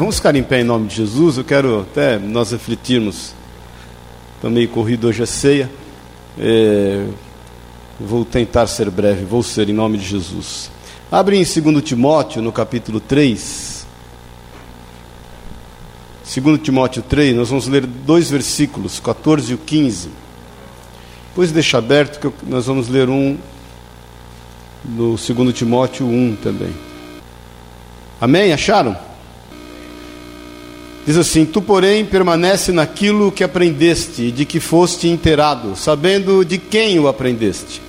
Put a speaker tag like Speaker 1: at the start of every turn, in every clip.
Speaker 1: Vamos ficar em pé em nome de Jesus. Eu quero até nós refletirmos. Estou meio corrido hoje a ceia. É, vou tentar ser breve, vou ser em nome de Jesus. Abre em 2 Timóteo, no capítulo 3. 2 Timóteo 3, nós vamos ler dois versículos, 14 e 15. Depois deixa aberto que nós vamos ler um no 2 Timóteo 1 também. Amém? Acharam? Diz assim: Tu, porém, permanece naquilo que aprendeste de que foste inteirado, sabendo de quem o aprendeste,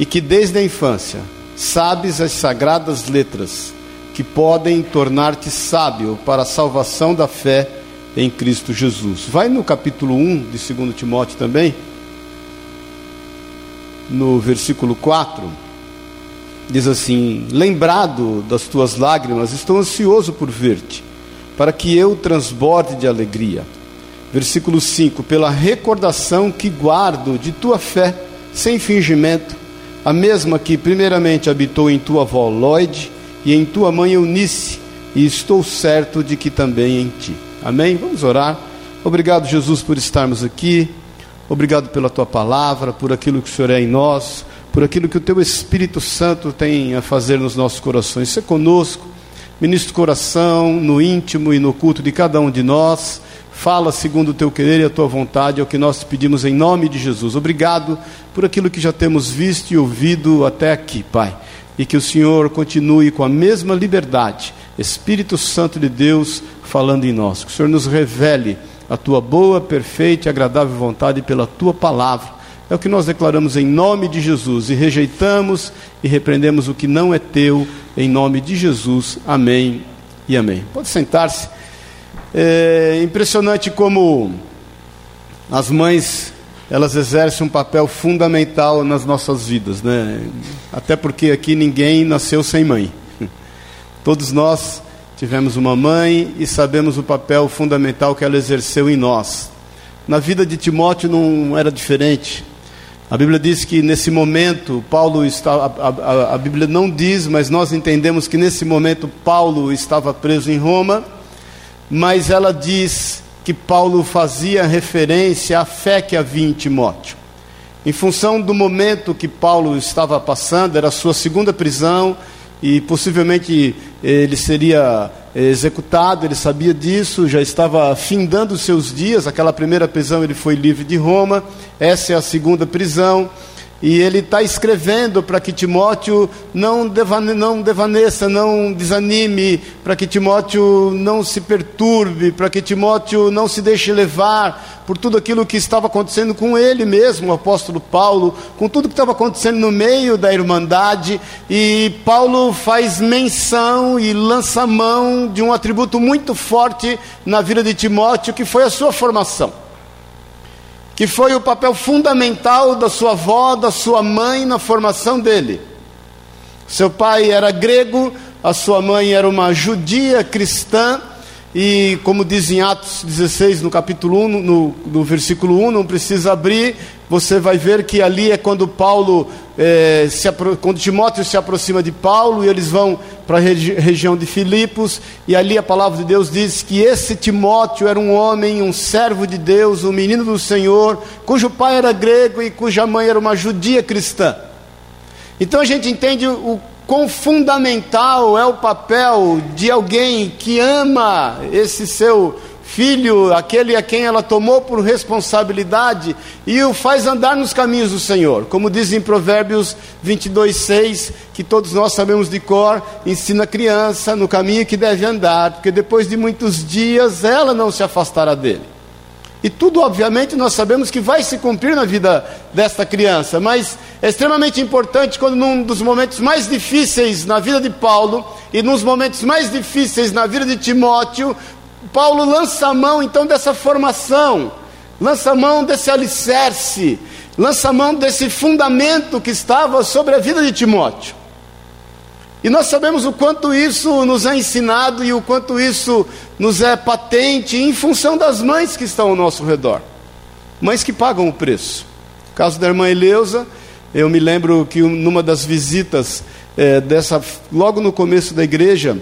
Speaker 1: e que desde a infância sabes as sagradas letras, que podem tornar-te sábio para a salvação da fé em Cristo Jesus. Vai no capítulo 1 de 2 Timóteo também, no versículo 4, diz assim: Lembrado das tuas lágrimas, estou ansioso por ver-te para que eu transborde de alegria. Versículo 5: Pela recordação que guardo de tua fé, sem fingimento, a mesma que primeiramente habitou em tua avó Lloyd e em tua mãe Eunice, e estou certo de que também em ti. Amém? Vamos orar. Obrigado, Jesus, por estarmos aqui. Obrigado pela tua palavra, por aquilo que o Senhor é em nós, por aquilo que o teu Espírito Santo tem a fazer nos nossos corações. Ser conosco Ministra o coração, no íntimo e no culto de cada um de nós. Fala segundo o teu querer e a tua vontade, é o que nós te pedimos em nome de Jesus. Obrigado por aquilo que já temos visto e ouvido até aqui, Pai. E que o Senhor continue com a mesma liberdade, Espírito Santo de Deus, falando em nós. Que o Senhor nos revele a tua boa, perfeita e agradável vontade pela tua palavra é o que nós declaramos em nome de Jesus e rejeitamos e repreendemos o que não é teu, em nome de Jesus. Amém e amém. Pode sentar-se. É impressionante como as mães elas exercem um papel fundamental nas nossas vidas, né? Até porque aqui ninguém nasceu sem mãe. Todos nós tivemos uma mãe e sabemos o papel fundamental que ela exerceu em nós. Na vida de Timóteo não era diferente. A Bíblia diz que nesse momento Paulo está, a, a, a, Bíblia não diz, mas nós entendemos que nesse momento Paulo estava preso em Roma, mas ela diz que Paulo fazia referência à fé que havia em Timóteo. Em função do momento que Paulo estava passando, era a sua segunda prisão e possivelmente ele seria executado, ele sabia disso, já estava findando seus dias. Aquela primeira prisão ele foi livre de Roma, essa é a segunda prisão. E ele está escrevendo para que Timóteo não, devane, não devaneça, não desanime, para que Timóteo não se perturbe, para que Timóteo não se deixe levar por tudo aquilo que estava acontecendo com ele mesmo, o apóstolo Paulo, com tudo que estava acontecendo no meio da irmandade. E Paulo faz menção e lança mão de um atributo muito forte na vida de Timóteo, que foi a sua formação que foi o papel fundamental da sua avó, da sua mãe na formação dele. Seu pai era grego, a sua mãe era uma judia cristã, e como diz em Atos 16, no capítulo 1, no, no versículo 1, não precisa abrir, você vai ver que ali é quando Paulo, é, se, quando Timóteo se aproxima de Paulo e eles vão para a regi região de Filipos, e ali a palavra de Deus diz que esse Timóteo era um homem, um servo de Deus, um menino do Senhor, cujo pai era grego e cuja mãe era uma judia cristã. Então a gente entende o quão fundamental é o papel de alguém que ama esse seu filho, aquele a quem ela tomou por responsabilidade e o faz andar nos caminhos do Senhor. Como diz em Provérbios 22, 6, que todos nós sabemos de cor, ensina a criança no caminho que deve andar, porque depois de muitos dias ela não se afastará dele. E tudo, obviamente, nós sabemos que vai se cumprir na vida desta criança, mas é extremamente importante quando, num dos momentos mais difíceis na vida de Paulo e nos momentos mais difíceis na vida de Timóteo, Paulo lança a mão então dessa formação, lança a mão desse alicerce, lança a mão desse fundamento que estava sobre a vida de Timóteo. E nós sabemos o quanto isso nos é ensinado e o quanto isso nos é patente em função das mães que estão ao nosso redor. Mães que pagam o preço. No caso da irmã Eleusa, eu me lembro que numa das visitas é, dessa, logo no começo da igreja,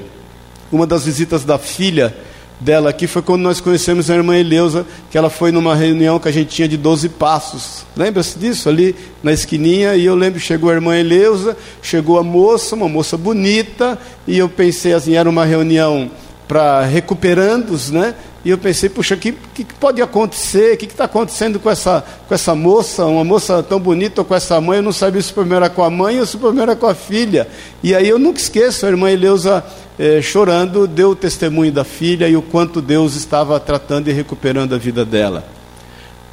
Speaker 1: uma das visitas da filha, dela aqui foi quando nós conhecemos a irmã Eleusa, que ela foi numa reunião que a gente tinha de 12 passos. Lembra-se disso? Ali na esquininha, e eu lembro, chegou a irmã Eleusa, chegou a moça, uma moça bonita, e eu pensei assim, era uma reunião para recuperandos, né? E eu pensei, puxa, o que, que, pode acontecer? O que está acontecendo com essa, com essa moça, uma moça tão bonita com essa mãe? Eu não sabia se o primeiro era com a mãe ou se o primeiro era com a filha. E aí eu nunca esqueço, a irmã Eleusa eh, chorando, deu o testemunho da filha e o quanto Deus estava tratando e recuperando a vida dela.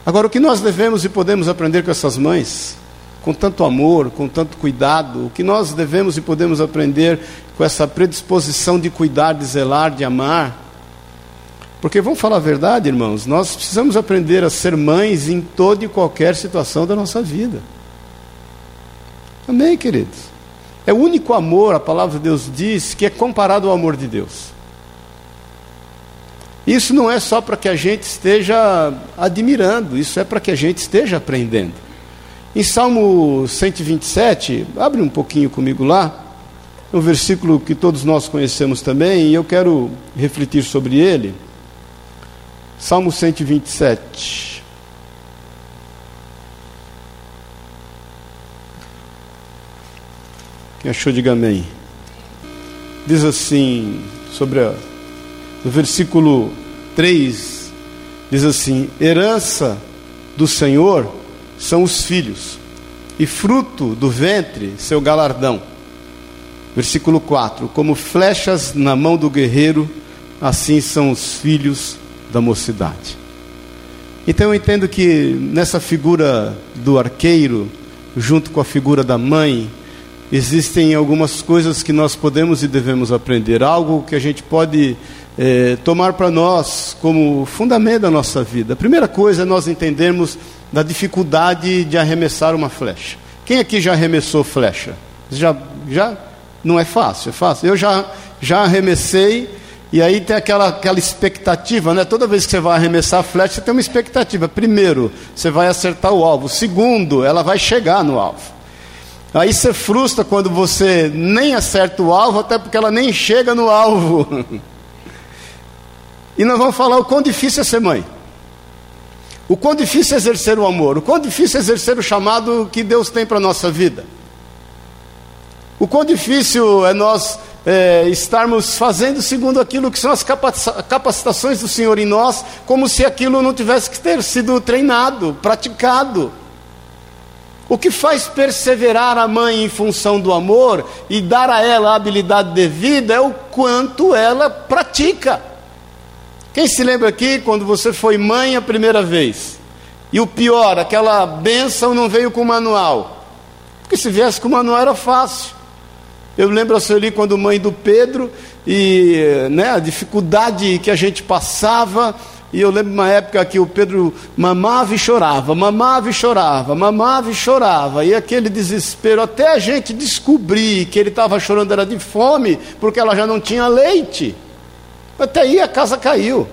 Speaker 1: Agora, o que nós devemos e podemos aprender com essas mães? Com tanto amor, com tanto cuidado, o que nós devemos e podemos aprender com essa predisposição de cuidar, de zelar, de amar? Porque vamos falar a verdade, irmãos, nós precisamos aprender a ser mães em toda e qualquer situação da nossa vida. Amém, queridos? É o único amor, a palavra de Deus diz, que é comparado ao amor de Deus. Isso não é só para que a gente esteja admirando, isso é para que a gente esteja aprendendo. Em Salmo 127, abre um pouquinho comigo lá, um versículo que todos nós conhecemos também, e eu quero refletir sobre ele. Salmo 127. Quem achou, diga amém. Diz assim, sobre a, versículo 3, diz assim: Herança do Senhor são os filhos, e fruto do ventre seu galardão. Versículo 4: Como flechas na mão do guerreiro, assim são os filhos da mocidade. Então eu entendo que nessa figura do arqueiro, junto com a figura da mãe, existem algumas coisas que nós podemos e devemos aprender, algo que a gente pode é, tomar para nós como fundamento da nossa vida. A primeira coisa é nós entendermos da dificuldade de arremessar uma flecha. Quem aqui já arremessou flecha? Já, já não é fácil, é fácil. Eu já, já arremessei e aí tem aquela, aquela expectativa, né? Toda vez que você vai arremessar a flecha, você tem uma expectativa. Primeiro, você vai acertar o alvo. Segundo, ela vai chegar no alvo. Aí você frustra quando você nem acerta o alvo, até porque ela nem chega no alvo. e nós vamos falar o quão difícil é ser mãe. O quão difícil é exercer o amor. O quão difícil é exercer o chamado que Deus tem para a nossa vida. O quão difícil é nós é, estarmos fazendo segundo aquilo que são as capacitações do Senhor em nós, como se aquilo não tivesse que ter sido treinado, praticado. O que faz perseverar a mãe em função do amor e dar a ela a habilidade devida é o quanto ela pratica. Quem se lembra aqui quando você foi mãe a primeira vez? E o pior, aquela benção não veio com manual. Porque se viesse com manual era fácil. Eu lembro assim ali quando mãe do Pedro e né, a dificuldade que a gente passava. E eu lembro uma época que o Pedro mamava e chorava, mamava e chorava, mamava e chorava. E aquele desespero, até a gente descobrir que ele estava chorando era de fome, porque ela já não tinha leite. Até aí a casa caiu.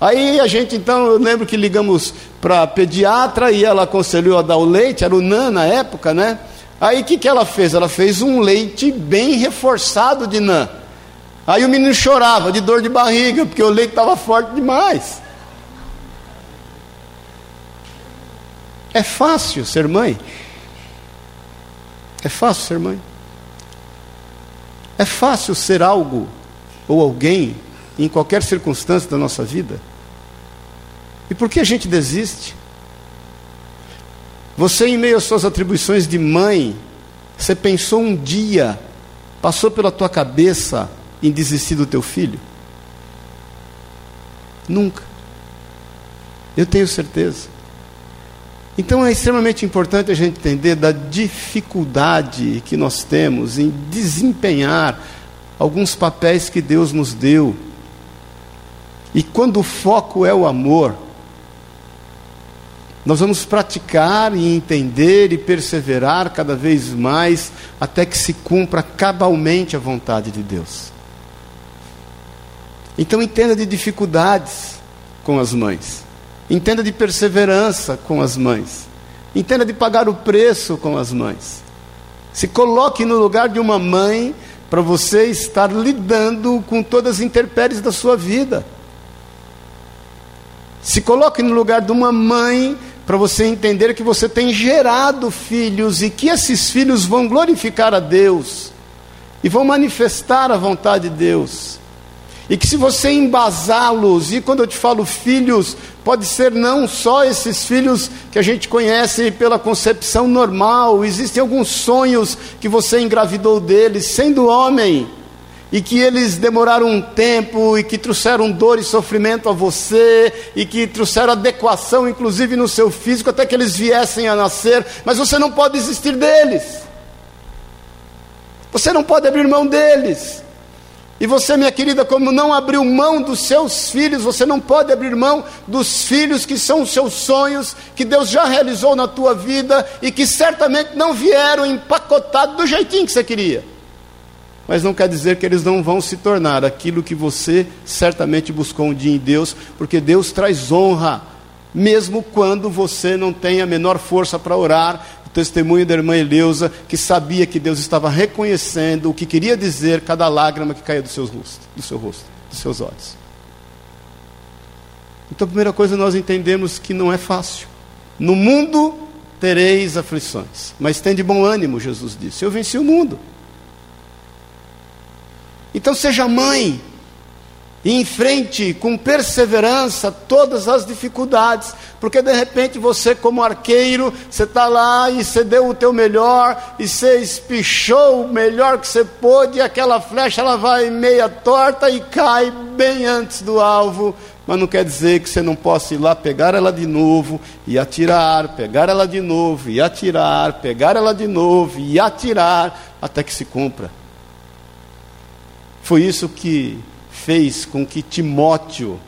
Speaker 1: Aí a gente então, eu lembro que ligamos para a pediatra e ela aconselhou a dar o leite, era o NAN na época, né? Aí o que, que ela fez? Ela fez um leite bem reforçado de nã. Aí o menino chorava de dor de barriga, porque o leite estava forte demais. É fácil ser mãe? É fácil ser mãe? É fácil ser algo ou alguém em qualquer circunstância da nossa vida? E por que a gente desiste? Você, em meio às suas atribuições de mãe, você pensou um dia, passou pela tua cabeça em desistir do teu filho? Nunca. Eu tenho certeza. Então é extremamente importante a gente entender da dificuldade que nós temos em desempenhar alguns papéis que Deus nos deu. E quando o foco é o amor, nós vamos praticar e entender e perseverar cada vez mais até que se cumpra cabalmente a vontade de Deus. Então entenda de dificuldades com as mães. Entenda de perseverança com as mães. Entenda de pagar o preço com as mães. Se coloque no lugar de uma mãe para você estar lidando com todas as intempéries da sua vida. Se coloque no lugar de uma mãe para você entender que você tem gerado filhos e que esses filhos vão glorificar a Deus e vão manifestar a vontade de Deus. E que se você embasá-los, e quando eu te falo filhos, pode ser não só esses filhos que a gente conhece pela concepção normal, existem alguns sonhos que você engravidou deles, sendo homem e que eles demoraram um tempo e que trouxeram dor e sofrimento a você e que trouxeram adequação, inclusive no seu físico, até que eles viessem a nascer, mas você não pode desistir deles. Você não pode abrir mão deles. E você, minha querida, como não abriu mão dos seus filhos, você não pode abrir mão dos filhos que são os seus sonhos, que Deus já realizou na tua vida e que certamente não vieram empacotados do jeitinho que você queria mas não quer dizer que eles não vão se tornar aquilo que você certamente buscou um dia em Deus, porque Deus traz honra, mesmo quando você não tem a menor força para orar. O testemunho da irmã Eleusa, que sabia que Deus estava reconhecendo o que queria dizer cada lágrima que caía do seu rosto, do seu rosto, dos seus olhos. Então, a primeira coisa nós entendemos que não é fácil. No mundo tereis aflições, mas tem de bom ânimo, Jesus disse. Eu venci o mundo. Então seja mãe e enfrente com perseverança todas as dificuldades, porque de repente você, como arqueiro, você está lá e você deu o teu melhor e você espichou o melhor que você pôde, e aquela flecha ela vai meia torta e cai bem antes do alvo. Mas não quer dizer que você não possa ir lá pegar ela de novo e atirar, pegar ela de novo e atirar, pegar ela de novo e atirar, até que se cumpra. Foi isso que fez com que Timóteo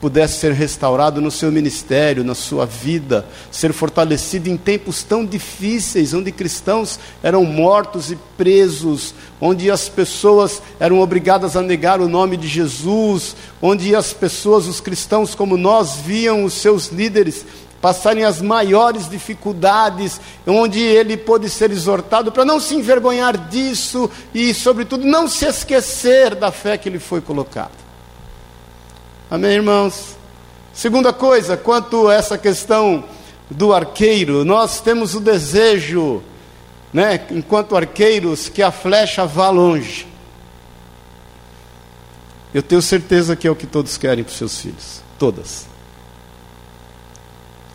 Speaker 1: pudesse ser restaurado no seu ministério, na sua vida, ser fortalecido em tempos tão difíceis, onde cristãos eram mortos e presos, onde as pessoas eram obrigadas a negar o nome de Jesus, onde as pessoas, os cristãos como nós, viam os seus líderes passarem as maiores dificuldades, onde ele pôde ser exortado para não se envergonhar disso e, sobretudo, não se esquecer da fé que lhe foi colocada. Amém, irmãos? Segunda coisa, quanto a essa questão do arqueiro, nós temos o desejo, né, enquanto arqueiros, que a flecha vá longe. Eu tenho certeza que é o que todos querem para os seus filhos, todas.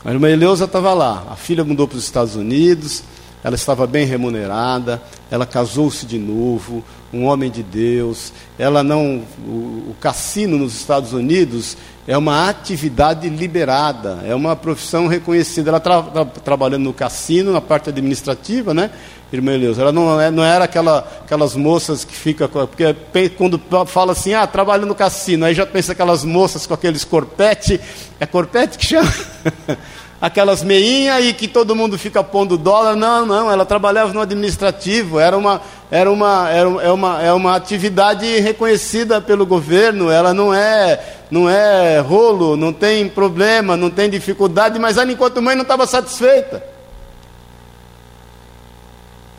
Speaker 1: A irmã Eleusa estava lá, a filha mudou para os Estados Unidos, ela estava bem remunerada, ela casou-se de novo, um homem de Deus. Ela não, o, o, cassino nos Estados Unidos é uma atividade liberada, é uma profissão reconhecida. Ela estava tra, trabalhando no cassino, na parte administrativa, né, irmã Eleusa? Ela não, é, não era aquela, aquelas moças que ficam, porque quando fala assim, ah, trabalho no cassino, aí já pensa aquelas moças com aqueles corpete, é corpete que chama? aquelas meinhas e que todo mundo fica pondo dólar. Não, não, ela trabalhava no administrativo, era uma, era uma, era é uma, é uma atividade reconhecida pelo governo, ela não é, não é rolo, não tem problema, não tem dificuldade, mas ela, enquanto mãe, não estava satisfeita.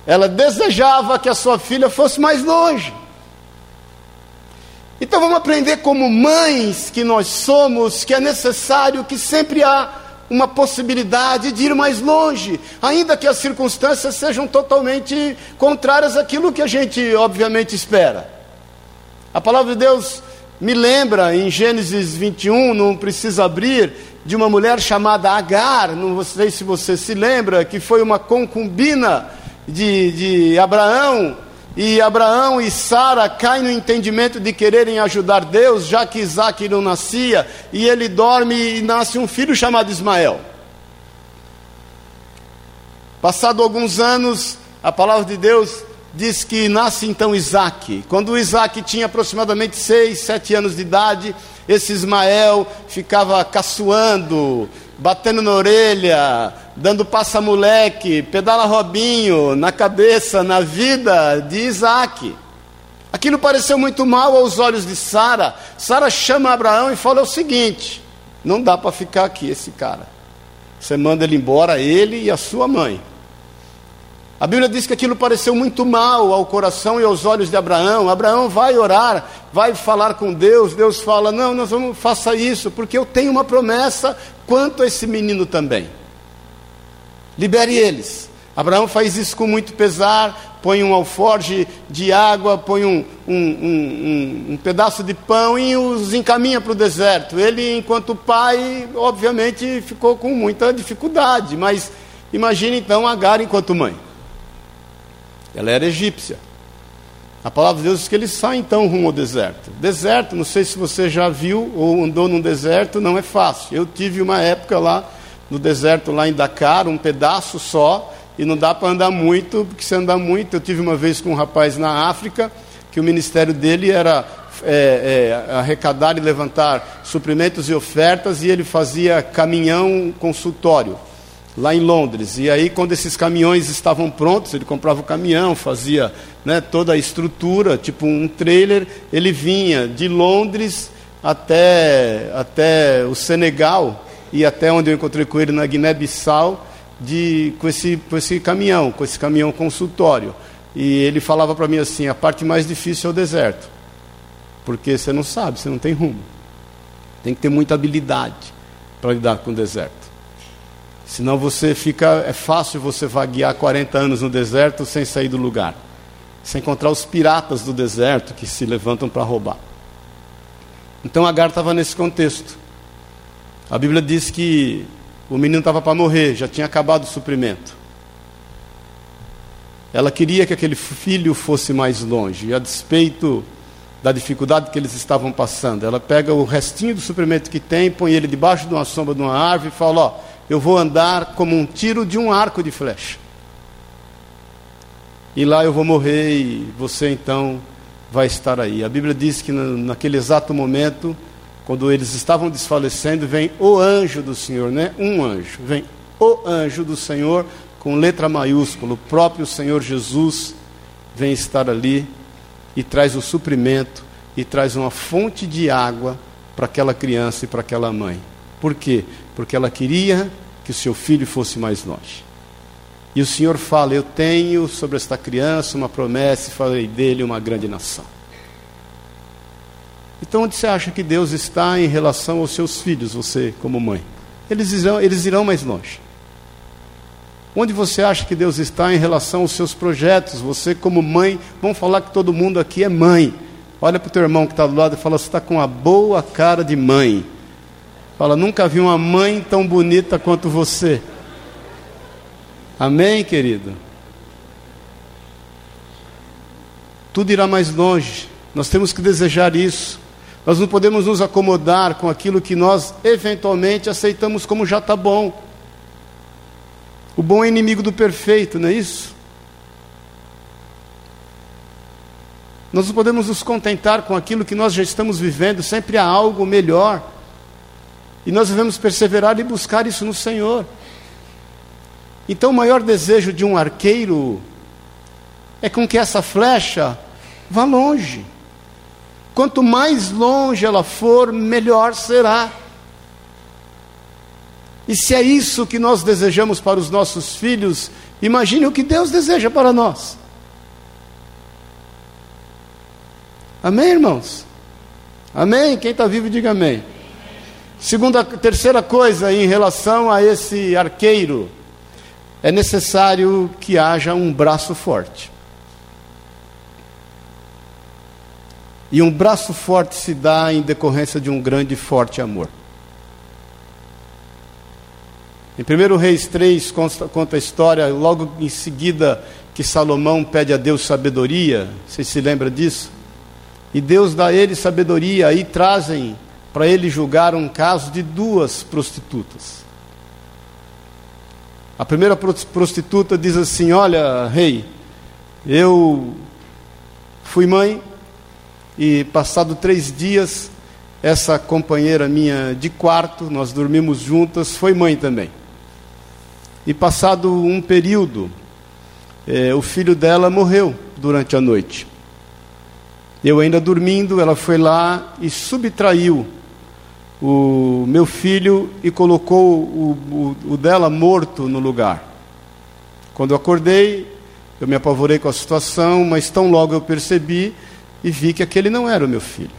Speaker 1: Ela desejava que a sua filha fosse mais longe. Então vamos aprender como mães que nós somos, que é necessário que sempre há uma possibilidade de ir mais longe, ainda que as circunstâncias sejam totalmente contrárias àquilo que a gente obviamente espera. A palavra de Deus me lembra em Gênesis 21, não precisa abrir, de uma mulher chamada Agar, não sei se você se lembra, que foi uma concubina de, de Abraão, e Abraão e Sara caem no entendimento de quererem ajudar Deus, já que Isaac não nascia, e ele dorme e nasce um filho chamado Ismael. Passado alguns anos, a palavra de Deus diz que nasce então Isaac. Quando Isaac tinha aproximadamente seis, sete anos de idade, esse Ismael ficava caçoando, batendo na orelha, dando passa-moleque, pedala Robinho na cabeça, na vida de Isaac. Aquilo pareceu muito mal aos olhos de Sara. Sara chama Abraão e fala o seguinte: não dá para ficar aqui esse cara. Você manda ele embora, ele e a sua mãe. A Bíblia diz que aquilo pareceu muito mal ao coração e aos olhos de Abraão. Abraão vai orar, vai falar com Deus. Deus fala: Não, nós vamos, faça isso, porque eu tenho uma promessa quanto a esse menino também. Libere eles. Abraão faz isso com muito pesar, põe um alforge de água, põe um, um, um, um pedaço de pão e os encaminha para o deserto. Ele, enquanto pai, obviamente ficou com muita dificuldade, mas imagine então Agar enquanto mãe. Ela era egípcia. A palavra de Deus diz que ele sai então rumo ao deserto. Deserto, não sei se você já viu ou andou num deserto, não é fácil. Eu tive uma época lá no deserto, lá em Dakar, um pedaço só, e não dá para andar muito, porque se andar muito, eu tive uma vez com um rapaz na África, que o ministério dele era é, é, arrecadar e levantar suprimentos e ofertas, e ele fazia caminhão consultório lá em Londres. E aí, quando esses caminhões estavam prontos, ele comprava o caminhão, fazia né, toda a estrutura, tipo um trailer, ele vinha de Londres até, até o Senegal e até onde eu encontrei com ele na Guiné-Bissau de, com, esse, com esse caminhão, com esse caminhão consultório. E ele falava para mim assim: a parte mais difícil é o deserto, porque você não sabe, você não tem rumo. Tem que ter muita habilidade para lidar com o deserto. Senão você fica, é fácil você vaguear 40 anos no deserto sem sair do lugar, sem encontrar os piratas do deserto que se levantam para roubar. Então Agar estava nesse contexto. A Bíblia diz que o menino estava para morrer, já tinha acabado o suprimento. Ela queria que aquele filho fosse mais longe, e a despeito da dificuldade que eles estavam passando, ela pega o restinho do suprimento que tem, põe ele debaixo de uma sombra de uma árvore e fala: Ó, eu vou andar como um tiro de um arco de flecha. E lá eu vou morrer e você então vai estar aí. A Bíblia diz que naquele exato momento quando eles estavam desfalecendo, vem o anjo do Senhor, né? Um anjo, vem o anjo do Senhor com letra maiúscula, o próprio Senhor Jesus vem estar ali e traz o suprimento e traz uma fonte de água para aquela criança e para aquela mãe. Por quê? Porque ela queria que o seu filho fosse mais longe. E o Senhor fala: Eu tenho sobre esta criança uma promessa e farei dele uma grande nação. Então, onde você acha que Deus está em relação aos seus filhos, você como mãe? Eles irão, eles irão mais longe. Onde você acha que Deus está em relação aos seus projetos? Você, como mãe, vamos falar que todo mundo aqui é mãe. Olha para o teu irmão que está do lado e fala: Você está com uma boa cara de mãe. Fala: Nunca vi uma mãe tão bonita quanto você. Amém, querido? Tudo irá mais longe. Nós temos que desejar isso. Nós não podemos nos acomodar com aquilo que nós eventualmente aceitamos como já está bom. O bom é inimigo do perfeito, não é isso? Nós não podemos nos contentar com aquilo que nós já estamos vivendo, sempre há algo melhor. E nós devemos perseverar e buscar isso no Senhor. Então, o maior desejo de um arqueiro é com que essa flecha vá longe. Quanto mais longe ela for, melhor será. E se é isso que nós desejamos para os nossos filhos, imagine o que Deus deseja para nós. Amém, irmãos? Amém? Quem está vivo, diga amém. Segunda, terceira coisa em relação a esse arqueiro, é necessário que haja um braço forte. E um braço forte se dá em decorrência de um grande e forte amor. Em 1 Reis 3 conta, conta a história, logo em seguida, que Salomão pede a Deus sabedoria. Vocês se lembram disso? E Deus dá a ele sabedoria, aí trazem para ele julgar um caso de duas prostitutas. A primeira prostituta diz assim: Olha, rei, eu fui mãe e passado três dias, essa companheira minha de quarto, nós dormimos juntas, foi mãe também. E passado um período, é, o filho dela morreu durante a noite. Eu ainda dormindo, ela foi lá e subtraiu o meu filho e colocou o, o, o dela morto no lugar. Quando eu acordei, Eu me apavorei com a situação, mas tão logo eu percebi e vi que aquele não era o meu filho.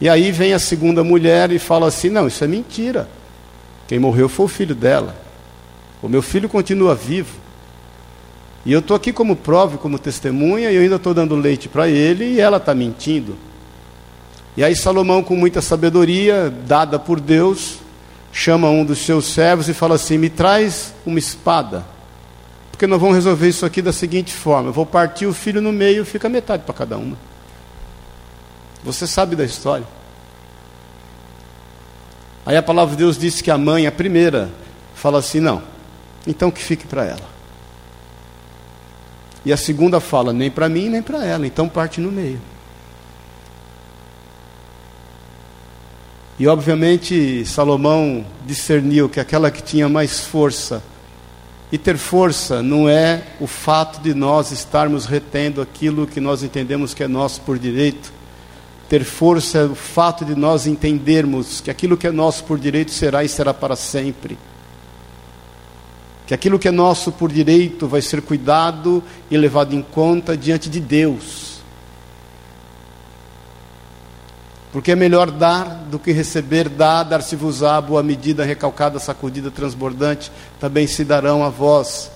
Speaker 1: E aí vem a segunda mulher e fala assim: Não, isso é mentira. Quem morreu foi o filho dela. O meu filho continua vivo. E eu estou aqui como prova, como testemunha, e eu ainda estou dando leite para ele e ela está mentindo. E aí Salomão, com muita sabedoria, dada por Deus, chama um dos seus servos e fala assim: Me traz uma espada. Porque nós vamos resolver isso aqui da seguinte forma: eu vou partir o filho no meio, fica metade para cada uma. Você sabe da história. Aí a palavra de Deus disse que a mãe, a primeira, fala assim: não, então que fique para ela. E a segunda fala: nem para mim, nem para ela, então parte no meio. E obviamente Salomão discerniu que aquela que tinha mais força, e ter força não é o fato de nós estarmos retendo aquilo que nós entendemos que é nosso por direito, ter força é o fato de nós entendermos que aquilo que é nosso por direito será e será para sempre. Que aquilo que é nosso por direito vai ser cuidado e levado em conta diante de Deus. Porque é melhor dar do que receber, dar, dar-se-vos-á, boa medida, recalcada, sacudida, transbordante, também se darão a vós.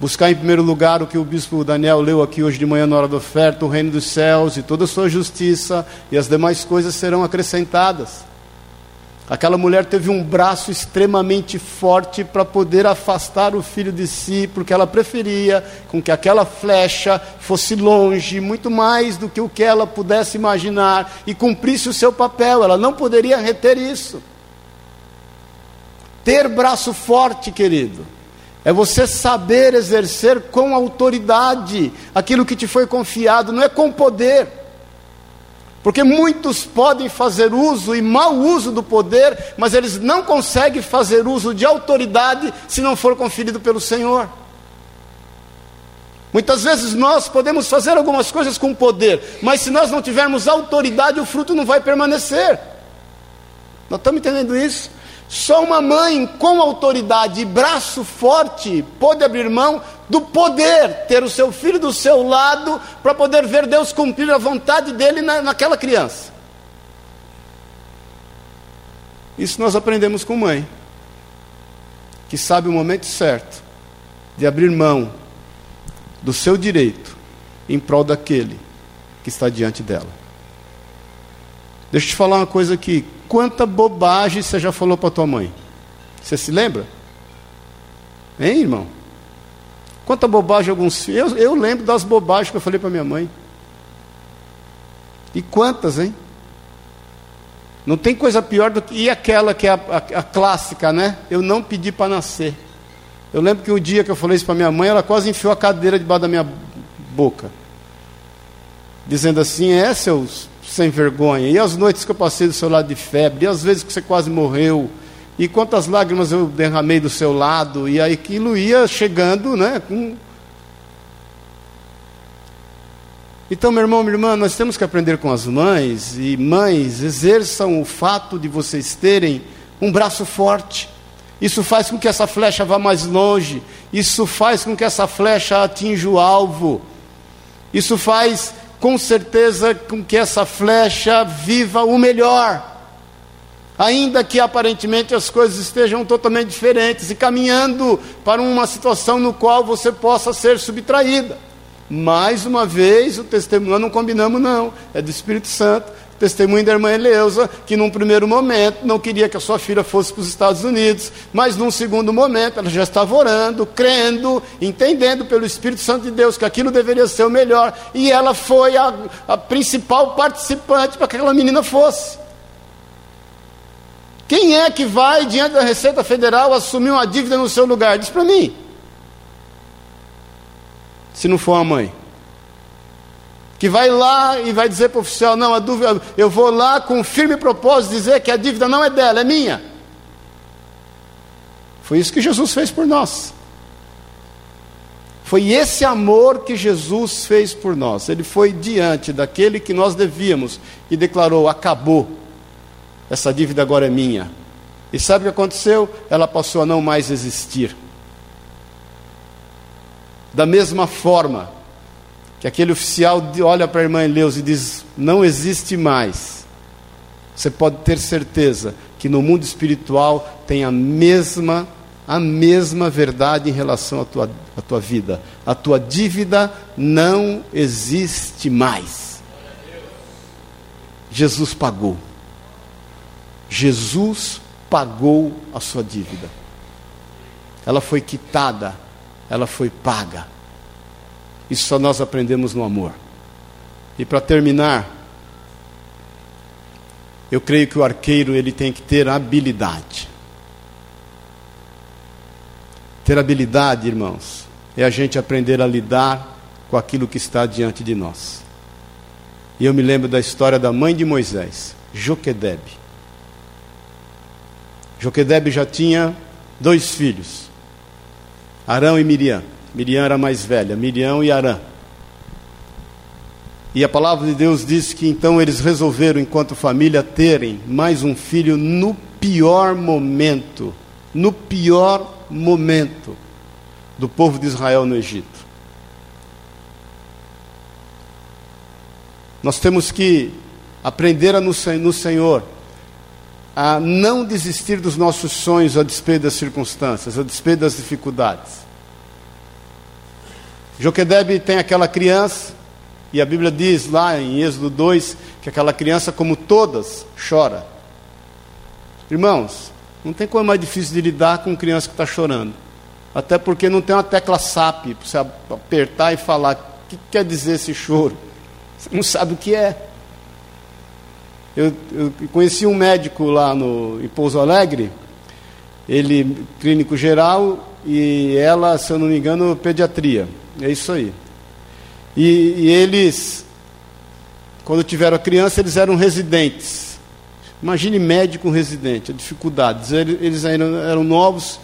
Speaker 1: Buscar em primeiro lugar o que o bispo Daniel leu aqui hoje de manhã na hora da oferta, o reino dos céus e toda a sua justiça, e as demais coisas serão acrescentadas. Aquela mulher teve um braço extremamente forte para poder afastar o filho de si, porque ela preferia com que aquela flecha fosse longe, muito mais do que o que ela pudesse imaginar, e cumprisse o seu papel. Ela não poderia reter isso. Ter braço forte, querido, é você saber exercer com autoridade aquilo que te foi confiado, não é com poder. Porque muitos podem fazer uso e mau uso do poder, mas eles não conseguem fazer uso de autoridade se não for conferido pelo Senhor. Muitas vezes nós podemos fazer algumas coisas com poder, mas se nós não tivermos autoridade, o fruto não vai permanecer. Nós estamos entendendo isso? Só uma mãe com autoridade e braço forte pode abrir mão do poder, ter o seu filho do seu lado, para poder ver Deus cumprir a vontade dele na, naquela criança. Isso nós aprendemos com mãe, que sabe o momento certo de abrir mão do seu direito em prol daquele que está diante dela. Deixa eu te falar uma coisa aqui. Quanta bobagem você já falou para tua mãe? Você se lembra? Hein, irmão? Quanta bobagem alguns eu, eu lembro das bobagens que eu falei para minha mãe. E quantas, hein? Não tem coisa pior do que. E aquela que é a, a, a clássica, né? Eu não pedi para nascer. Eu lembro que o dia que eu falei isso para minha mãe, ela quase enfiou a cadeira debaixo da minha boca. Dizendo assim: é, seus sem vergonha. E as noites que eu passei do seu lado de febre, e as vezes que você quase morreu, e quantas lágrimas eu derramei do seu lado, e aí aquilo ia chegando, né? Com... Então, meu irmão, minha irmã, nós temos que aprender com as mães, e mães, exerçam o fato de vocês terem um braço forte. Isso faz com que essa flecha vá mais longe, isso faz com que essa flecha atinja o alvo, isso faz com certeza com que essa flecha viva o melhor. Ainda que aparentemente as coisas estejam totalmente diferentes e caminhando para uma situação no qual você possa ser subtraída. Mais uma vez, o testemunho, não combinamos, não, é do Espírito Santo. Testemunho da irmã Eleusa, que num primeiro momento não queria que a sua filha fosse para os Estados Unidos, mas num segundo momento ela já estava orando, crendo, entendendo pelo Espírito Santo de Deus que aquilo deveria ser o melhor, e ela foi a, a principal participante para que aquela menina fosse. Quem é que vai diante da Receita Federal assumir uma dívida no seu lugar? Diz para mim. Se não for a mãe que vai lá e vai dizer para o oficial: não, a dúvida, eu vou lá com firme propósito dizer que a dívida não é dela, é minha. Foi isso que Jesus fez por nós. Foi esse amor que Jesus fez por nós. Ele foi diante daquele que nós devíamos e declarou: acabou, essa dívida agora é minha. E sabe o que aconteceu? Ela passou a não mais existir. Da mesma forma que aquele oficial olha para a irmã Eleus e diz: Não existe mais. Você pode ter certeza que no mundo espiritual tem a mesma a mesma verdade em relação à tua, à tua vida. A tua dívida não existe mais. Jesus pagou. Jesus pagou a sua dívida. Ela foi quitada, ela foi paga. Isso só nós aprendemos no amor. E para terminar, eu creio que o arqueiro ele tem que ter habilidade. Ter habilidade, irmãos, é a gente aprender a lidar com aquilo que está diante de nós. E eu me lembro da história da mãe de Moisés, Joquedebe. Joquedebe já tinha dois filhos, Arão e Miriam. Miriam era mais velha, Miriam e Arã. E a palavra de Deus diz que então eles resolveram, enquanto família, terem mais um filho no pior momento, no pior momento do povo de Israel no Egito. Nós temos que aprender a no, no Senhor a não desistir dos nossos sonhos a despeito das circunstâncias, a despeito das dificuldades. Joquedebe tem aquela criança, e a Bíblia diz lá em Êxodo 2 que aquela criança, como todas, chora. Irmãos, não tem coisa mais difícil de lidar com criança que está chorando. Até porque não tem uma tecla SAP para você apertar e falar o que quer dizer esse choro. Você não sabe o que é. Eu, eu conheci um médico lá no, em Pouso Alegre, ele clínico geral e ela, se eu não me engano, pediatria. É isso aí. E, e eles, quando tiveram a criança, eles eram residentes. Imagine médico residente, a dificuldades. Eles eram, eram novos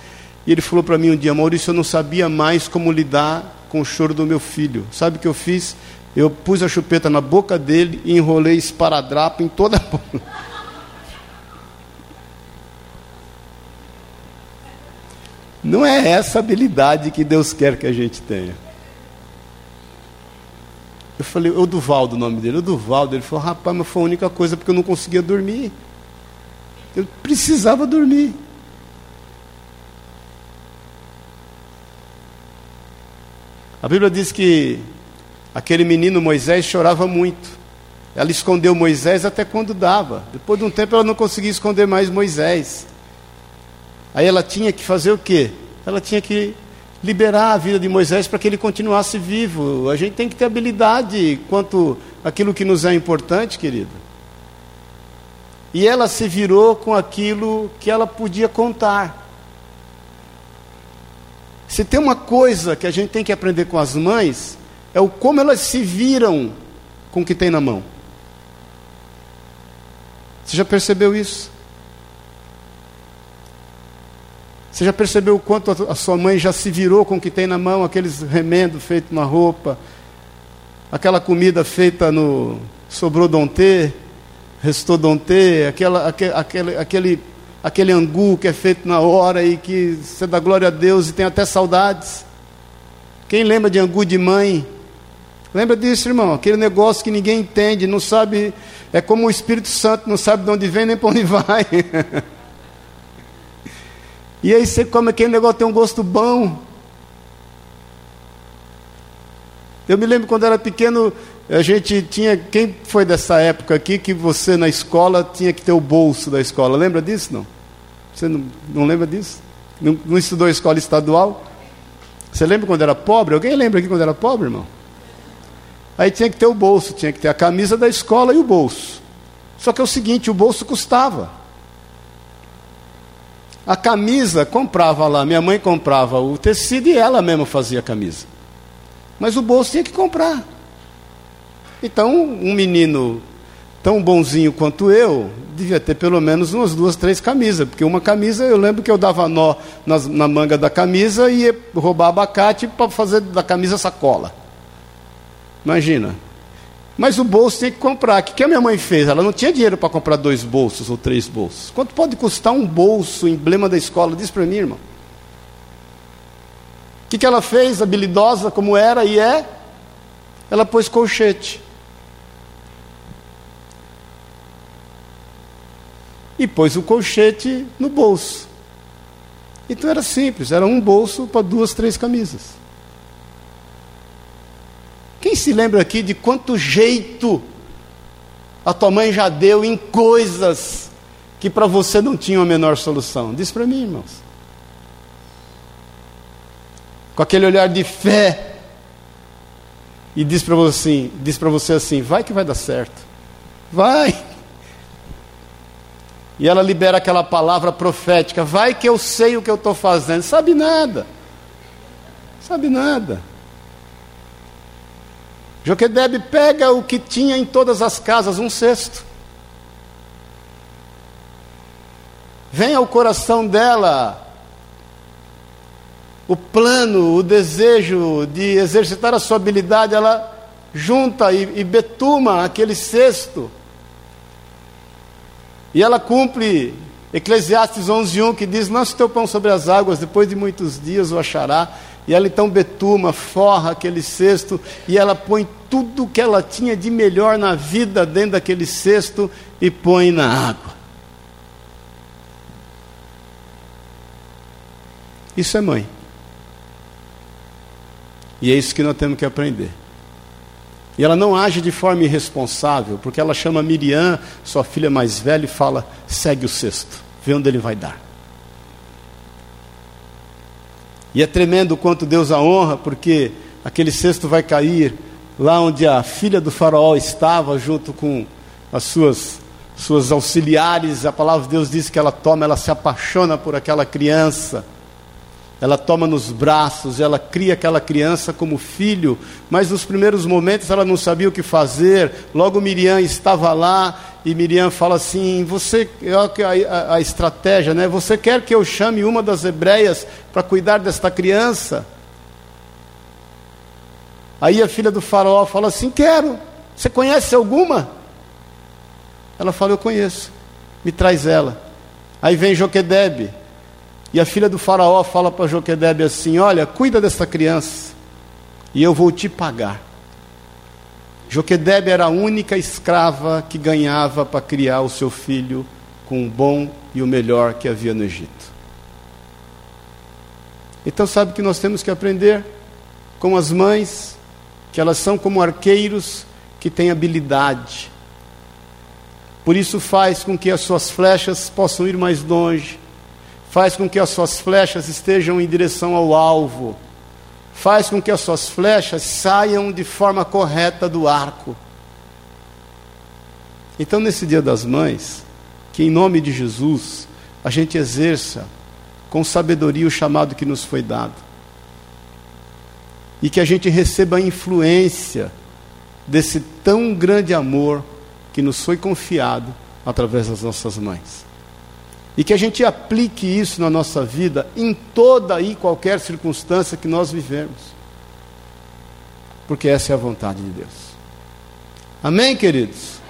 Speaker 1: e ele falou para mim um dia, Maurício, eu não sabia mais como lidar com o choro do meu filho. Sabe o que eu fiz? Eu pus a chupeta na boca dele e enrolei esparadrapo em toda a boca. Não é essa habilidade que Deus quer que a gente tenha. Eu falei, o Duvaldo, o nome dele, o Duvaldo. Ele falou, rapaz, mas foi a única coisa porque eu não conseguia dormir. Eu precisava dormir. A Bíblia diz que aquele menino Moisés chorava muito. Ela escondeu Moisés até quando dava. Depois de um tempo ela não conseguia esconder mais Moisés. Aí ela tinha que fazer o quê? Ela tinha que liberar a vida de Moisés para que ele continuasse vivo. A gente tem que ter habilidade quanto aquilo que nos é importante, querido. E ela se virou com aquilo que ela podia contar. Se tem uma coisa que a gente tem que aprender com as mães, é o como elas se viram com o que tem na mão. Você já percebeu isso? Você já percebeu o quanto a sua mãe já se virou com o que tem na mão, aqueles remendos feitos na roupa, aquela comida feita no sobrodonte, restodonte, aquela, aquele, aquele, aquele, aquele angu que é feito na hora e que você dá glória a Deus e tem até saudades. Quem lembra de angu de mãe? Lembra disso, irmão? Aquele negócio que ninguém entende, não sabe, é como o Espírito Santo, não sabe de onde vem nem para onde vai. E aí você come aquele negócio, tem um gosto bom. Eu me lembro quando era pequeno, a gente tinha. Quem foi dessa época aqui que você na escola tinha que ter o bolso da escola? Lembra disso? Não? Você não, não lembra disso? Não, não estudou escola estadual? Você lembra quando era pobre? Alguém lembra aqui quando era pobre, irmão? Aí tinha que ter o bolso, tinha que ter a camisa da escola e o bolso. Só que é o seguinte: o bolso custava. A camisa comprava lá, minha mãe comprava o tecido e ela mesma fazia a camisa. Mas o bolso tinha que comprar. Então, um menino tão bonzinho quanto eu, devia ter pelo menos umas duas, três camisas, porque uma camisa, eu lembro que eu dava nó nas, na manga da camisa e ia roubar abacate para fazer da camisa sacola. Imagina. Mas o bolso tinha que comprar. O que a minha mãe fez? Ela não tinha dinheiro para comprar dois bolsos ou três bolsos. Quanto pode custar um bolso, emblema da escola? Diz para mim, irmão. que, que ela fez, habilidosa como era e é? Ela pôs colchete. E pôs o colchete no bolso. Então era simples, era um bolso para duas, três camisas. Quem se lembra aqui de quanto jeito a tua mãe já deu em coisas que para você não tinha a menor solução? Diz para mim, irmãos com aquele olhar de fé, e diz para você assim, diz para você assim, vai que vai dar certo. Vai. E ela libera aquela palavra profética, vai que eu sei o que eu estou fazendo. Sabe nada. Sabe nada. Joquedebe pega o que tinha em todas as casas, um cesto. Vem ao coração dela o plano, o desejo de exercitar a sua habilidade, ela junta e, e betuma aquele cesto. E ela cumpre Eclesiastes 11:1 que diz: "Lança o teu pão sobre as águas, depois de muitos dias o achará". E ela então betuma, forra aquele cesto e ela põe tudo que ela tinha de melhor na vida dentro daquele cesto e põe na água. Isso é mãe. E é isso que nós temos que aprender. E ela não age de forma irresponsável, porque ela chama Miriam, sua filha mais velha, e fala: segue o cesto, vê onde ele vai dar. E é tremendo quanto Deus a honra, porque aquele cesto vai cair lá onde a filha do faraó estava, junto com as suas, suas auxiliares. A palavra de Deus diz que ela toma, ela se apaixona por aquela criança ela toma nos braços, ela cria aquela criança como filho, mas nos primeiros momentos ela não sabia o que fazer. Logo Miriam estava lá e Miriam fala assim: Você, a, a, a estratégia, né? Você quer que eu chame uma das hebreias para cuidar desta criança? Aí a filha do faraó fala assim: Quero. Você conhece alguma? Ela fala: Eu conheço. Me traz ela. Aí vem Joquedebe. E a filha do faraó fala para Joquedebe assim: Olha, cuida dessa criança e eu vou te pagar. Joquedebe era a única escrava que ganhava para criar o seu filho com o bom e o melhor que havia no Egito. Então, sabe que nós temos que aprender? Com as mães, que elas são como arqueiros que têm habilidade. Por isso, faz com que as suas flechas possam ir mais longe, faz com que as suas flechas estejam em direção ao alvo, faz com que as suas flechas saiam de forma correta do arco. Então, nesse Dia das Mães, que em nome de Jesus a gente exerça com sabedoria o chamado que nos foi dado, e que a gente receba a influência desse tão grande amor que nos foi confiado através das nossas mães. E que a gente aplique isso na nossa vida em toda e qualquer circunstância que nós vivemos. Porque essa é a vontade de Deus. Amém, queridos?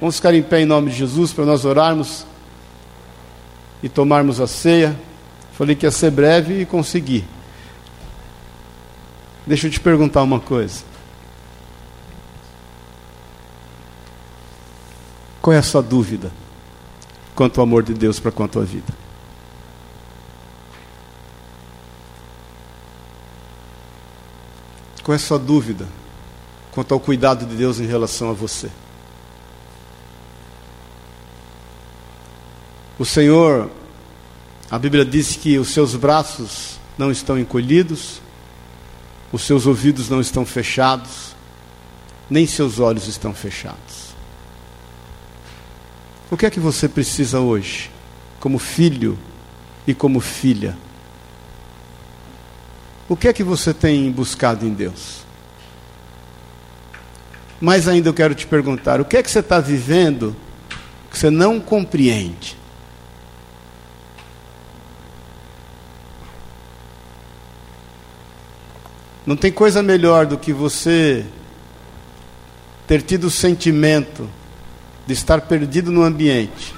Speaker 1: Vamos ficar em pé em nome de Jesus para nós orarmos e tomarmos a ceia. Falei que ia ser breve e consegui. Deixa eu te perguntar uma coisa. Qual é a sua dúvida? Quanto ao amor de Deus para com a tua vida. Qual é a sua dúvida quanto ao cuidado de Deus em relação a você? O Senhor, a Bíblia diz que os seus braços não estão encolhidos, os seus ouvidos não estão fechados, nem seus olhos estão fechados. O que é que você precisa hoje, como filho e como filha? O que é que você tem buscado em Deus? Mas ainda eu quero te perguntar: o que é que você está vivendo que você não compreende? Não tem coisa melhor do que você ter tido o sentimento de estar perdido no ambiente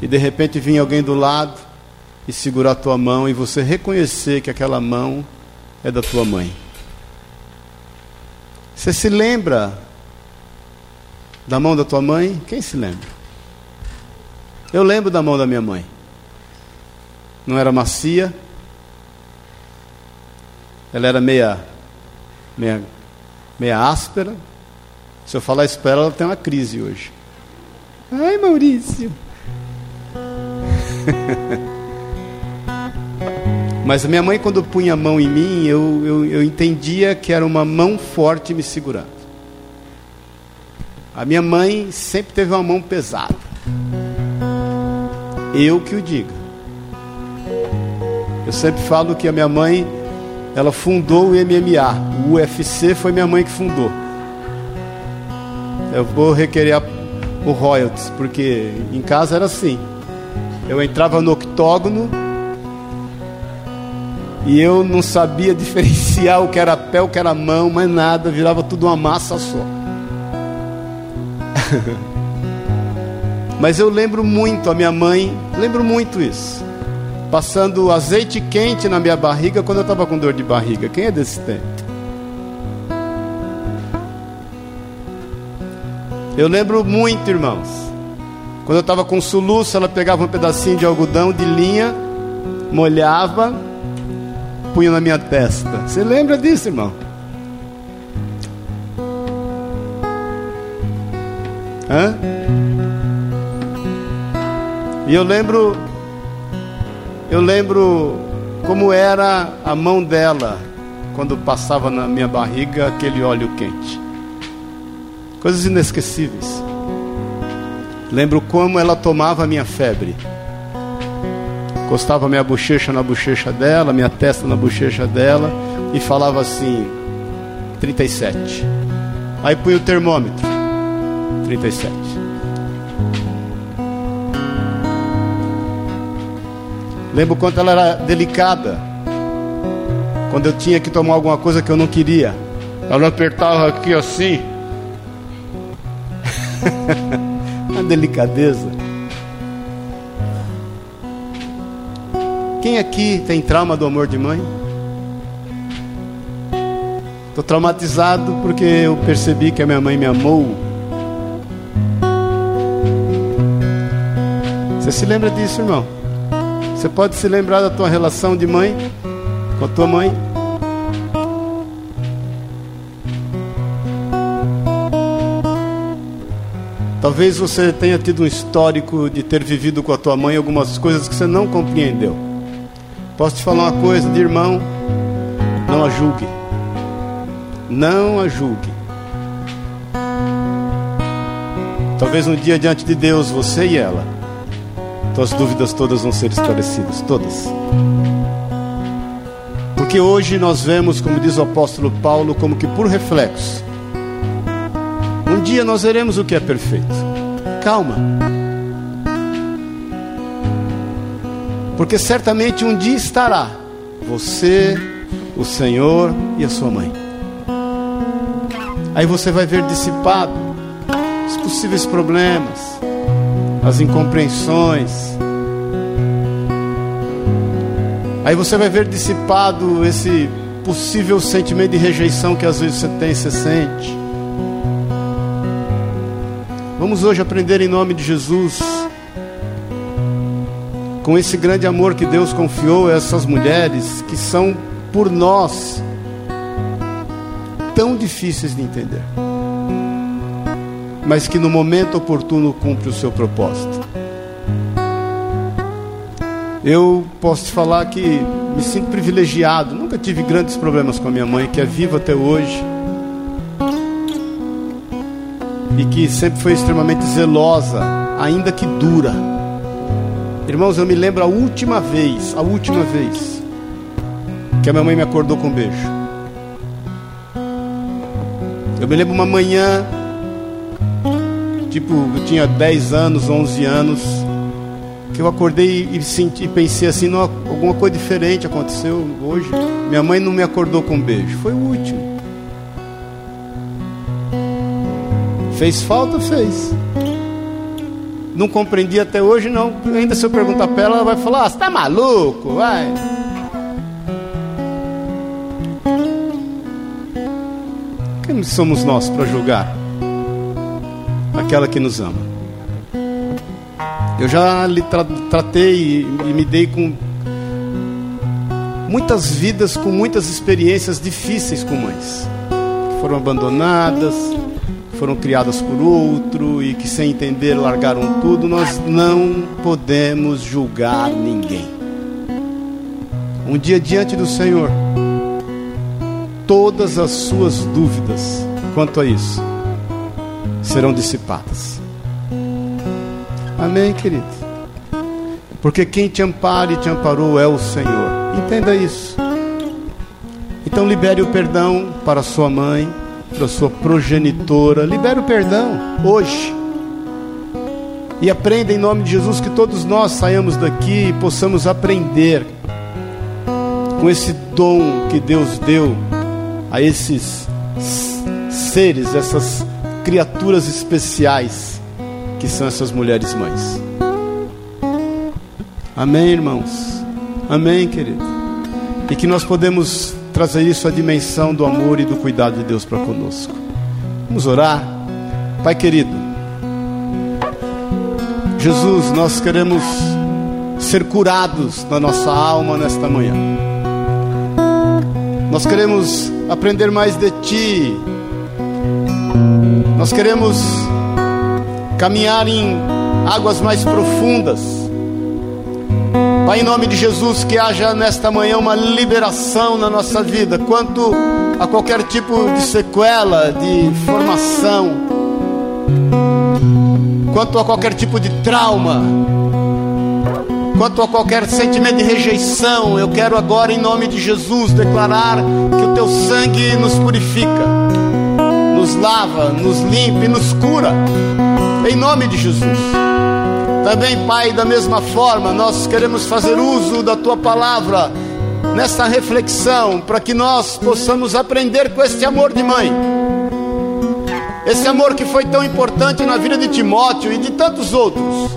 Speaker 1: e de repente vir alguém do lado e segurar a tua mão e você reconhecer que aquela mão é da tua mãe. Você se lembra da mão da tua mãe? Quem se lembra? Eu lembro da mão da minha mãe. Não era macia. Ela era meia, meia, meia áspera. Se eu falar isso para ela, ela tem uma crise hoje. Ai, Maurício. Mas a minha mãe, quando punha a mão em mim, eu, eu, eu entendia que era uma mão forte me segurando. A minha mãe sempre teve uma mão pesada. Eu que o diga. Eu sempre falo que a minha mãe, ela fundou o MMA. O UFC foi minha mãe que fundou. Eu vou requerer o royalties, porque em casa era assim. Eu entrava no octógono, e eu não sabia diferenciar o que era pé, o que era mão, mas nada, virava tudo uma massa só. mas eu lembro muito a minha mãe, lembro muito isso. Passando azeite quente na minha barriga quando eu estava com dor de barriga. Quem é desse tempo? Eu lembro muito, irmãos. Quando eu estava com soluço, ela pegava um pedacinho de algodão de linha, molhava punha na minha testa. Você lembra disso, irmão? Hã? E eu lembro, eu lembro como era a mão dela quando passava na minha barriga aquele óleo quente. Coisas inesquecíveis. Lembro como ela tomava a minha febre encostava minha bochecha na bochecha dela, minha testa na bochecha dela e falava assim: 37. Aí punha o termômetro: 37. Lembro quanto ela era delicada. Quando eu tinha que tomar alguma coisa que eu não queria. Ela apertava aqui assim. A delicadeza. Quem aqui tem trauma do amor de mãe? Estou traumatizado porque eu percebi que a minha mãe me amou. Você se lembra disso, irmão? Você pode se lembrar da tua relação de mãe com a tua mãe? Talvez você tenha tido um histórico de ter vivido com a tua mãe algumas coisas que você não compreendeu. Posso te falar uma coisa de irmão? Não a julgue. Não a julgue. Talvez um dia diante de Deus, você e ela, tuas dúvidas todas vão ser esclarecidas, todas. Porque hoje nós vemos, como diz o apóstolo Paulo, como que por reflexo. Dia nós veremos o que é perfeito. Calma. Porque certamente um dia estará você, o Senhor e a sua mãe. Aí você vai ver dissipado os possíveis problemas, as incompreensões. Aí você vai ver dissipado esse possível sentimento de rejeição que às vezes você tem, você sente. Vamos hoje aprender em nome de Jesus com esse grande amor que Deus confiou a essas mulheres que são por nós tão difíceis de entender, mas que no momento oportuno cumpre o seu propósito. Eu posso te falar que me sinto privilegiado, nunca tive grandes problemas com a minha mãe, que é viva até hoje. E que sempre foi extremamente zelosa, ainda que dura Irmãos, eu me lembro a última vez, a última vez que a minha mãe me acordou com um beijo. Eu me lembro uma manhã, tipo, eu tinha 10 anos, 11 anos, que eu acordei e senti, pensei assim, alguma coisa diferente aconteceu hoje. Minha mãe não me acordou com um beijo, foi o último. Fez falta? Fez. Não compreendi até hoje, não. Ainda se eu perguntar para ela, ela vai falar: ah, você está maluco? Vai. Quem somos nós para julgar aquela que nos ama? Eu já lhe tra tratei e, e me dei com muitas vidas, com muitas experiências difíceis com mães que foram abandonadas, foram criadas por outro e que sem entender largaram tudo. Nós não podemos julgar ninguém. Um dia diante do Senhor, todas as suas dúvidas quanto a isso serão dissipadas. Amém, querido? Porque quem te ampara e te amparou é o Senhor. Entenda isso. Então libere o perdão para sua mãe, para sua progenitora. Libere o perdão hoje. E aprenda em nome de Jesus que todos nós saiamos daqui e possamos aprender com esse dom que Deus deu a esses seres, essas criaturas especiais que são essas mulheres mães. Amém, irmãos? Amém, querido? E que nós podemos trazer isso à dimensão do amor e do cuidado de Deus para conosco. Vamos orar. Pai querido, Jesus, nós queremos ser curados na nossa alma nesta manhã. Nós queremos aprender mais de Ti. Nós queremos caminhar em águas mais profundas. Pai, em nome de Jesus, que haja nesta manhã uma liberação na nossa vida quanto a qualquer tipo de sequela, de formação, quanto a qualquer tipo de trauma, quanto a qualquer sentimento de rejeição. Eu quero agora, em nome de Jesus, declarar que o teu sangue nos purifica, nos lava, nos limpa e nos cura em nome de Jesus. Também, Pai, da mesma forma, nós queremos fazer uso da tua palavra nessa reflexão, para que nós possamos aprender com este amor de mãe. Esse amor que foi tão importante na vida de Timóteo e de tantos outros.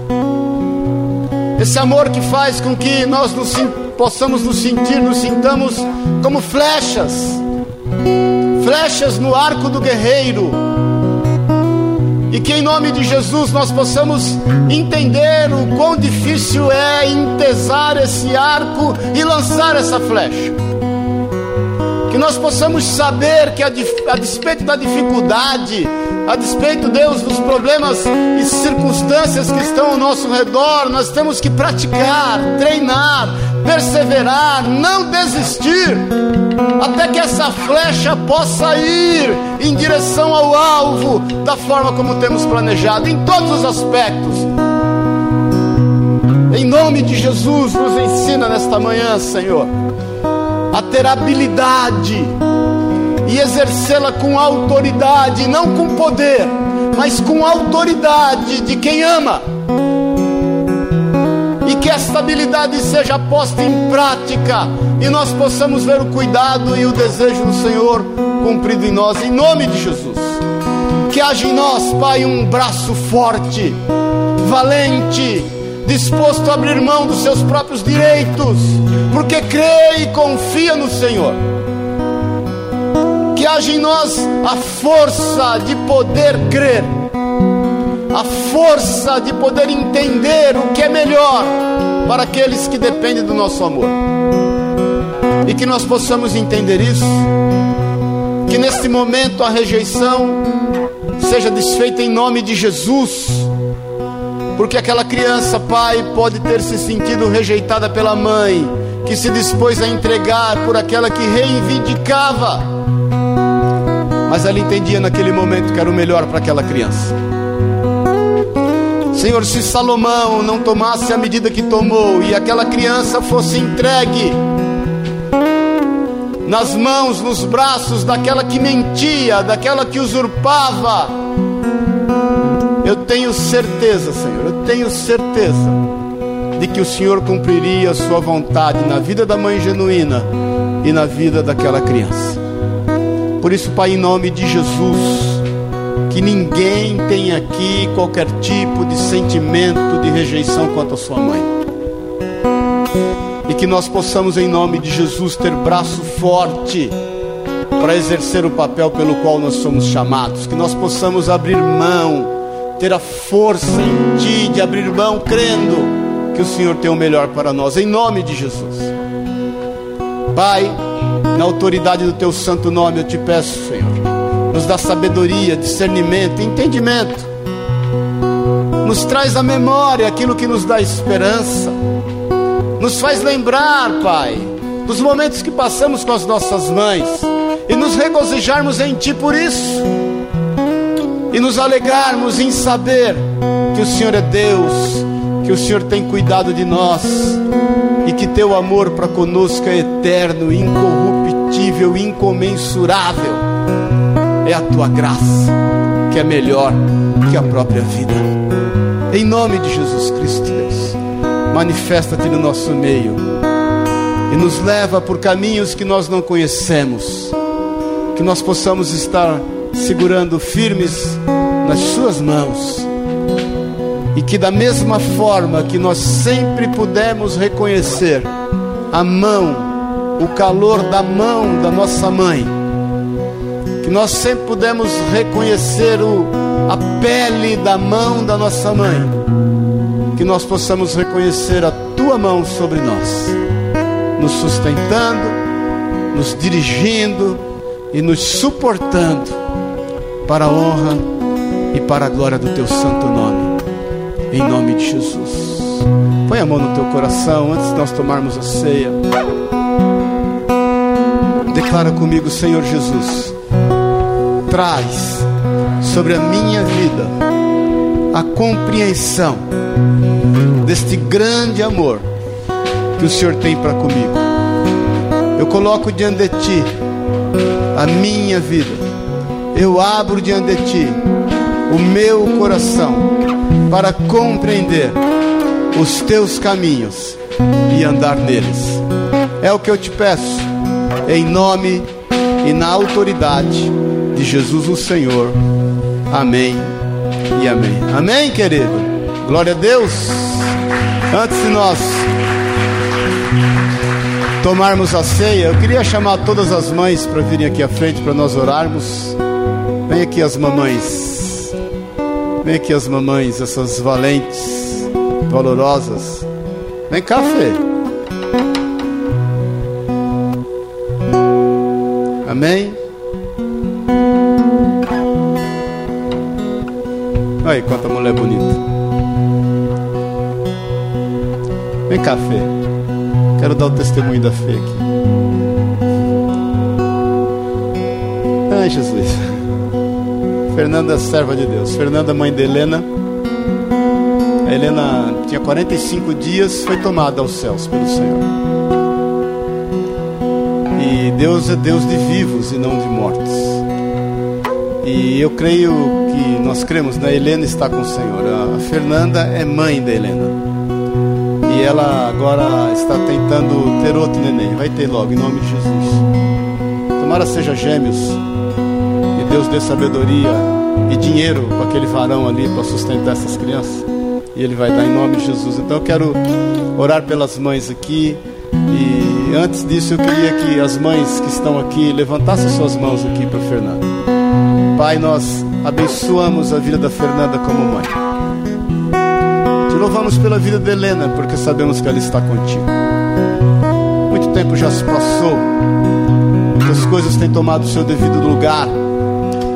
Speaker 1: Esse amor que faz com que nós nos, possamos nos sentir, nos sintamos como flechas flechas no arco do guerreiro e que em nome de Jesus nós possamos entender o quão difícil é entesar esse arco e lançar essa flecha. Que nós possamos saber que a, a despeito da dificuldade, a despeito, Deus, dos problemas e circunstâncias que estão ao nosso redor, nós temos que praticar, treinar, perseverar, não desistir, até que essa flecha possa ir em direção ao alvo da forma como temos planejado, em todos os aspectos. Em nome de Jesus, nos ensina nesta manhã, Senhor, a ter habilidade e exercê-la com autoridade, não com poder, mas com autoridade de quem ama e que esta habilidade seja posta em prática e nós possamos ver o cuidado e o desejo do Senhor cumprido em nós, em nome de Jesus. Que haja em nós, Pai, um braço forte, valente, disposto a abrir mão dos seus próprios direitos, porque crê e confia no Senhor. Que haja em nós a força de poder crer a força de poder entender o que é melhor para aqueles que dependem do nosso amor. E que nós possamos entender isso, que neste momento a rejeição seja desfeita em nome de Jesus, porque aquela criança, pai, pode ter se sentido rejeitada pela mãe, que se dispôs a entregar por aquela que reivindicava, mas ela entendia naquele momento que era o melhor para aquela criança. Senhor, se Salomão não tomasse a medida que tomou e aquela criança fosse entregue nas mãos, nos braços daquela que mentia, daquela que usurpava, eu tenho certeza, Senhor, eu tenho certeza de que o Senhor cumpriria a sua vontade na vida da mãe genuína e na vida daquela criança. Por isso, Pai, em nome de Jesus, que ninguém tenha aqui qualquer tipo de sentimento de rejeição quanto à sua mãe. E que nós possamos, em nome de Jesus, ter braço forte para exercer o papel pelo qual nós somos chamados, que nós possamos abrir mão, ter a força em Ti de abrir mão, crendo que o Senhor tem o melhor para nós, em nome de Jesus. Pai, na autoridade do Teu santo nome, eu te peço, Senhor, nos dá sabedoria, discernimento, entendimento, nos traz à memória aquilo que nos dá esperança, nos faz lembrar, Pai, dos momentos que passamos com as nossas mães. E nos regozijarmos em Ti por isso, e nos alegrarmos em saber que o Senhor é Deus, que o Senhor tem cuidado de nós. E que Teu amor para conosco é eterno, incorruptível, incomensurável. É a Tua graça que é melhor que a própria vida. Em nome de Jesus Cristo, Deus, manifesta-te no nosso meio e nos leva por caminhos que nós não conhecemos que nós possamos estar segurando firmes nas Suas mãos. E que, da mesma forma que nós sempre pudemos reconhecer a mão, o calor da mão da nossa mãe, que nós sempre pudemos reconhecer o, a pele da mão da nossa mãe, que nós possamos reconhecer a tua mão sobre nós, nos sustentando, nos dirigindo, e nos suportando para a honra e para a glória do teu santo nome. Em nome de Jesus. Põe a mão no teu coração antes de nós tomarmos a ceia. Declara comigo, Senhor Jesus, traz sobre a minha vida a compreensão deste grande amor que o Senhor tem para comigo. Eu coloco diante de ti a minha vida. Eu abro diante de ti o meu coração para compreender os teus caminhos e andar neles. É o que eu te peço, em nome e na autoridade de Jesus o Senhor. Amém e amém. Amém, querido. Glória a Deus. Antes de nós tomarmos a ceia, eu queria chamar todas as mães para virem aqui à frente para nós orarmos. Vem aqui as mamães. Vem aqui as mamães, essas valentes, valorosas. Vem cá, Fê. Testemunho da fé aqui. Ai, Jesus. Fernanda serva de Deus. Fernanda, mãe de Helena. A Helena tinha 45 dias, foi tomada aos céus pelo Senhor. E Deus é Deus de vivos e não de mortos. E eu creio que nós cremos, né? Helena está com o Senhor. A Fernanda é mãe da Helena. E ela agora está tentando ter outro neném. Vai ter logo, em nome de Jesus. Tomara seja gêmeos. E Deus dê sabedoria e dinheiro para aquele varão ali para sustentar essas crianças. E Ele vai dar em nome de Jesus. Então eu quero orar pelas mães aqui. E antes disso eu queria que as mães que estão aqui levantassem suas mãos aqui para Fernanda. Pai, nós abençoamos a vida da Fernanda como mãe. Louvamos pela vida de Helena, porque sabemos que ela está contigo. Muito tempo já se passou, as coisas têm tomado o seu devido lugar,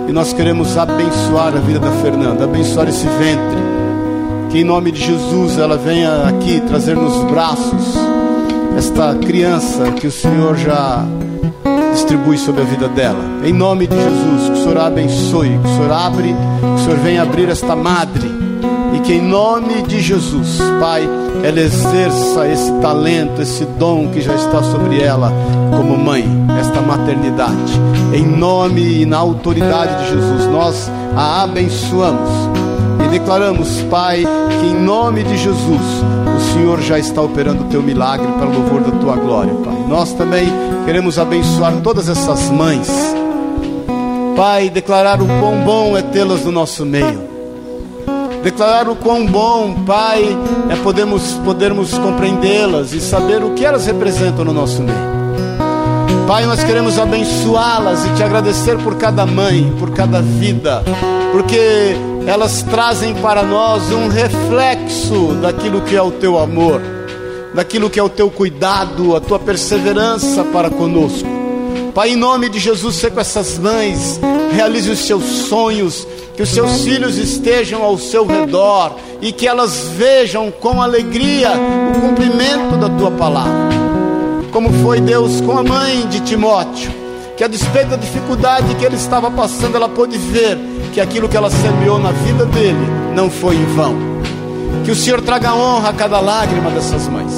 Speaker 1: e nós queremos abençoar a vida da Fernanda, abençoar esse ventre, que em nome de Jesus ela venha aqui trazer nos braços esta criança que o Senhor já distribui sobre a vida dela. Em nome de Jesus, que o Senhor a abençoe, que o Senhor abre, que o Senhor venha abrir esta madre que em nome de Jesus, Pai, ela exerça esse talento, esse dom que já está sobre ela como mãe, esta maternidade. Em nome e na autoridade de Jesus, nós a abençoamos e declaramos, Pai, que em nome de Jesus, o Senhor já está operando o teu milagre para o louvor da tua glória, Pai. Nós também queremos abençoar todas essas mães. Pai, declarar o quão bom é tê-las no nosso meio declarar o quão bom, Pai, é podermos, podermos compreendê-las e saber o que elas representam no nosso meio. Pai, nós queremos abençoá-las e te agradecer por cada mãe, por cada vida, porque elas trazem para nós um reflexo daquilo que é o teu amor, daquilo que é o teu cuidado, a tua perseverança para conosco. Pai, em nome de Jesus, ser com essas mães, realize os seus sonhos, que os seus filhos estejam ao seu redor e que elas vejam com alegria o cumprimento da tua palavra como foi Deus com a mãe de Timóteo, que a despeito da dificuldade que ele estava passando, ela pôde ver que aquilo que ela semeou na vida dele não foi em vão. Que o Senhor traga honra a cada lágrima dessas mães.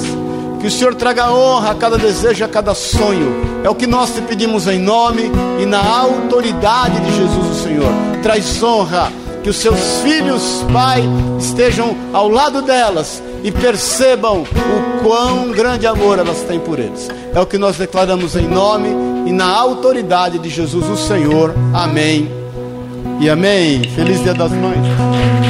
Speaker 1: Que o Senhor traga honra a cada desejo, a cada sonho. É o que nós te pedimos em nome e na autoridade de Jesus, o Senhor. Traz honra, que os seus filhos, Pai, estejam ao lado delas e percebam o quão grande amor elas têm por eles. É o que nós declaramos em nome e na autoridade de Jesus o Senhor. Amém. E amém. Feliz Dia das Mães.